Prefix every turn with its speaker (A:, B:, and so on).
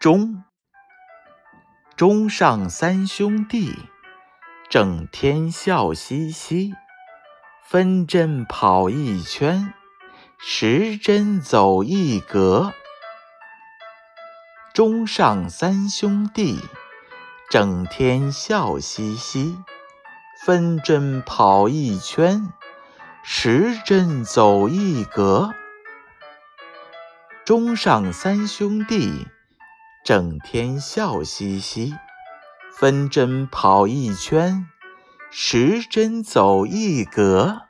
A: 中上三兄弟，整天笑嘻嘻，分针跑一圈，时针走一格。中上三兄弟，整天笑嘻嘻，分针跑一圈，时针走一格。中上三兄弟，整天笑嘻嘻，分针跑一圈，时针走一格。